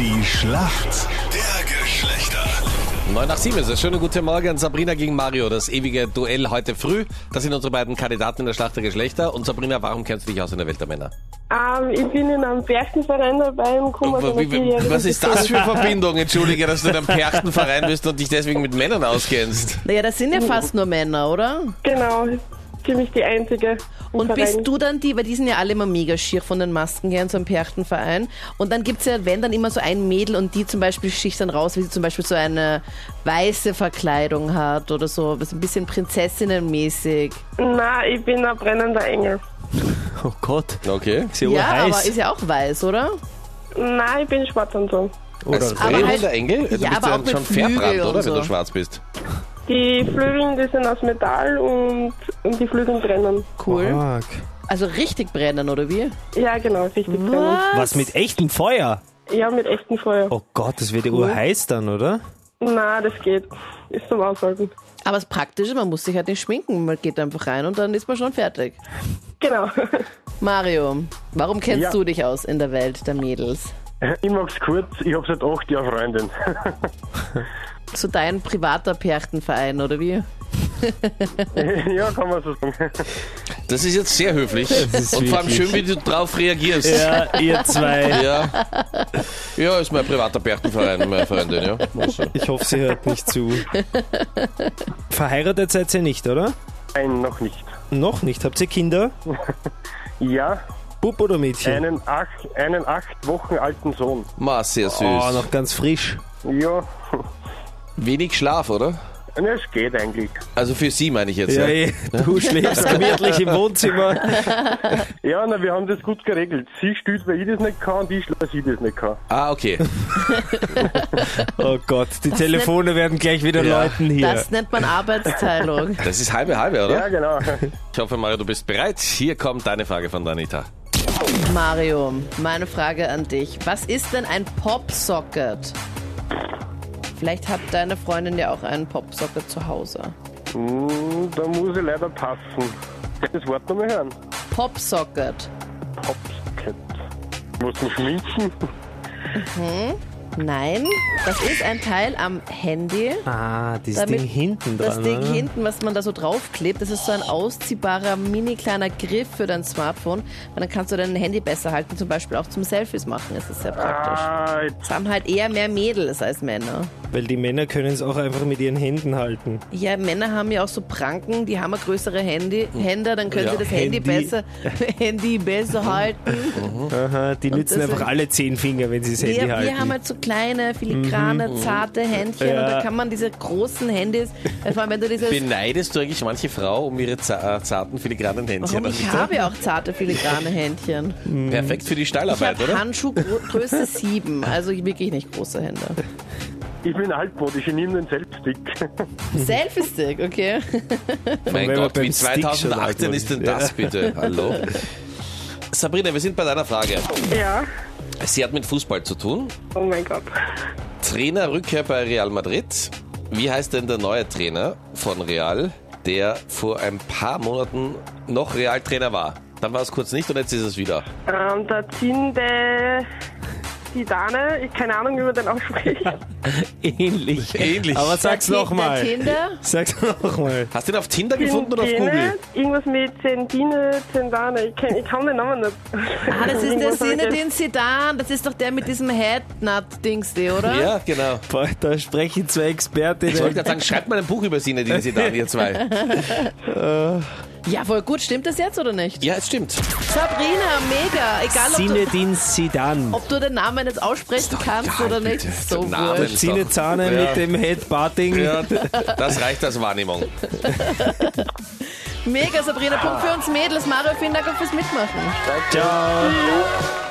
Die Schlacht der Geschlechter. 9 nach 7 ist es. Schönen guten Morgen. Sabrina gegen Mario. Das ewige Duell heute früh. Das sind unsere beiden Kandidaten in der Schlacht der Geschlechter. Und Sabrina, warum kennst du dich aus in der Welt der Männer? Ähm, ich bin in einem Berchtenverein dabei und komme aus Wie- wie- Was ist das für. Verbindung? Entschuldige, dass du in einem Perchtenverein bist und dich deswegen mit Männern auskennst. Naja, das sind ja fast nur Männer, oder? Genau, ziemlich die einzige. Und Verein. bist du dann die, weil die sind ja alle immer mega schier von den Masken her in so einem Perchtenverein. Und dann gibt's ja, wenn dann immer so ein Mädel und die zum Beispiel sticht dann raus, wie sie zum Beispiel so eine weiße Verkleidung hat oder so, was ein bisschen prinzessinnenmäßig. Nein, ich bin ein brennender Engel. Oh Gott, Okay. ist ja, Ja, aber urheiß. ist ja auch weiß, oder? Nein, ich bin schwarz und so. Oder Aber brennender halt- Engel? Du ja, bist aber ja auch schon verbrannt, oder? Wenn so. du schwarz bist. Die Flügel, die sind aus Metall und, und die Flügel brennen. Cool. Arg. Also richtig brennen, oder wie? Ja, genau, richtig brennen. Was mit echtem Feuer? Ja, mit echtem Feuer. Oh Gott, das wird ja urheiß dann, oder? Nein, das geht. Ist zum Aushalten. Aber das Praktische, man muss sich halt nicht schminken. Man geht einfach rein und dann ist man schon fertig. Genau. Mario, warum kennst Ja. du dich aus in der Welt der Mädels? Ich mag's kurz, ich hab seit acht Jahren Freundin. So dein privater Perchtenverein, oder wie? ja, kann man so sagen. Das ist jetzt sehr höflich. Und vor allem schön, wie du drauf reagierst. Ja, ihr zwei. Ja, ja ist mein privater Perchtenverein, meine Freundin, ja. Also. Ich hoffe, sie hört nicht zu. Verheiratet seid ihr nicht, oder? Nein, noch nicht. Noch nicht. Habt ihr Kinder? Ja, Bub oder Mädchen? einen acht, einen acht Wochen alten Sohn. Ma, sehr süß. Oh, noch ganz frisch. Ja, Wenig Schlaf, oder? ja, es geht eigentlich. Also für sie meine ich jetzt. Ja, Ja, eh, du schläfst gemütlich im Wohnzimmer. Ja, na, wir haben das gut geregelt. Sie stützt, weil ich das nicht kann, und ich schlafe, weil sie das nicht kann. Ah, okay. Oh Gott, die Telefone werden gleich wieder Ja. läuten hier. Das nennt man Arbeitsteilung. Das ist halbe halbe, oder? Ja, genau. Ich hoffe, Mario, du bist bereit. Hier kommt deine Frage von Danita. Mario, meine Frage an dich. Was ist denn ein Popsocket? Vielleicht hat deine Freundin ja auch einen Popsocket zu Hause. Hm, da muss ich leider passen. Das Wort nochmal hören. Popsocket. Popsocket. Muss man schminken? Nein, das ist ein Teil am Handy. Ah, dieses Damit Ding hinten dran. Das Ding oder? hinten, was man da so draufklebt, das ist so ein ausziehbarer, mini kleiner Griff für dein Smartphone. Und dann kannst du dein Handy besser halten, zum Beispiel auch zum Selfies machen. Das ist sehr praktisch. Das haben halt eher mehr Mädels als Männer. Weil die Männer können es auch einfach mit ihren Händen halten. Ja, Männer haben ja auch so Pranken, die haben eine größere Handy, Hände, dann können Ja. sie das Handy, Handy. besser, Handy besser halten. Aha, die nützen deswegen- einfach alle zehn Finger, wenn sie das Handy Wir, halten. wir haben halt so kleine, filigrane, zarte Händchen und da Ja. kann man diese großen Handys, vor allem wenn du dieses... Beneidest du eigentlich manche Frau um ihre äh, zarten, filigranen Händchen? Warum? Ich habe ja auch zarte, filigrane Händchen. Perfekt für die Ich Steilarbeit, habe oder? Handschuhgröße 7, also wirklich nicht große Hände. ich bin altmodisch, ich nehme den Selfstick. Selfie-Stick, okay. Mein Gott, wie Stick schon 2018 alt ist denn das bitte? Hallo? Sabrina, wir sind bei deiner Frage. Ja. Sie hat mit Fußball zu tun. Oh mein Gott. Trainerrückkehr bei Real Madrid. Wie heißt denn der neue Trainer von Real, der vor ein paar Monaten noch Realtrainer war? Dann war es kurz nicht und jetzt ist es wieder. Ähm, der Zinde Zidane, ich keine Ahnung, wie man den ausspricht. Ähnlich. Ähnlich. Aber sag's nochmal. Tinder? Sag's nochmal. Hast du ihn auf Tinder gefunden oder auf Google? Irgendwas mit Zendine, Zendane, ich, kenn, ich kann den Namen nicht. Ah, das ist der Sinne, den Sedan. Das ist doch der mit diesem Headnut-Dings, oder? Ja, genau. Boah, da sprechen zwei Expertinnen. Ich wollte gerade sagen, schreibt mal ein Buch über Sinedin Zidane, ihr zwei. Ja, voll gut. Stimmt das jetzt oder nicht? Ja, es stimmt. Sabrina, mega. Egal, ob du, Zinedine Zidane. ob du den Namen jetzt aussprechen kannst egal, oder nicht. bitte. So Der Name. wurscht. Zine Zahne Ja. mit dem Headbutting. Ja, das reicht als Wahrnehmung. Mega, Sabrina. Punkt für uns Mädels. Mario, vielen Dank auch fürs Mitmachen. Ciao.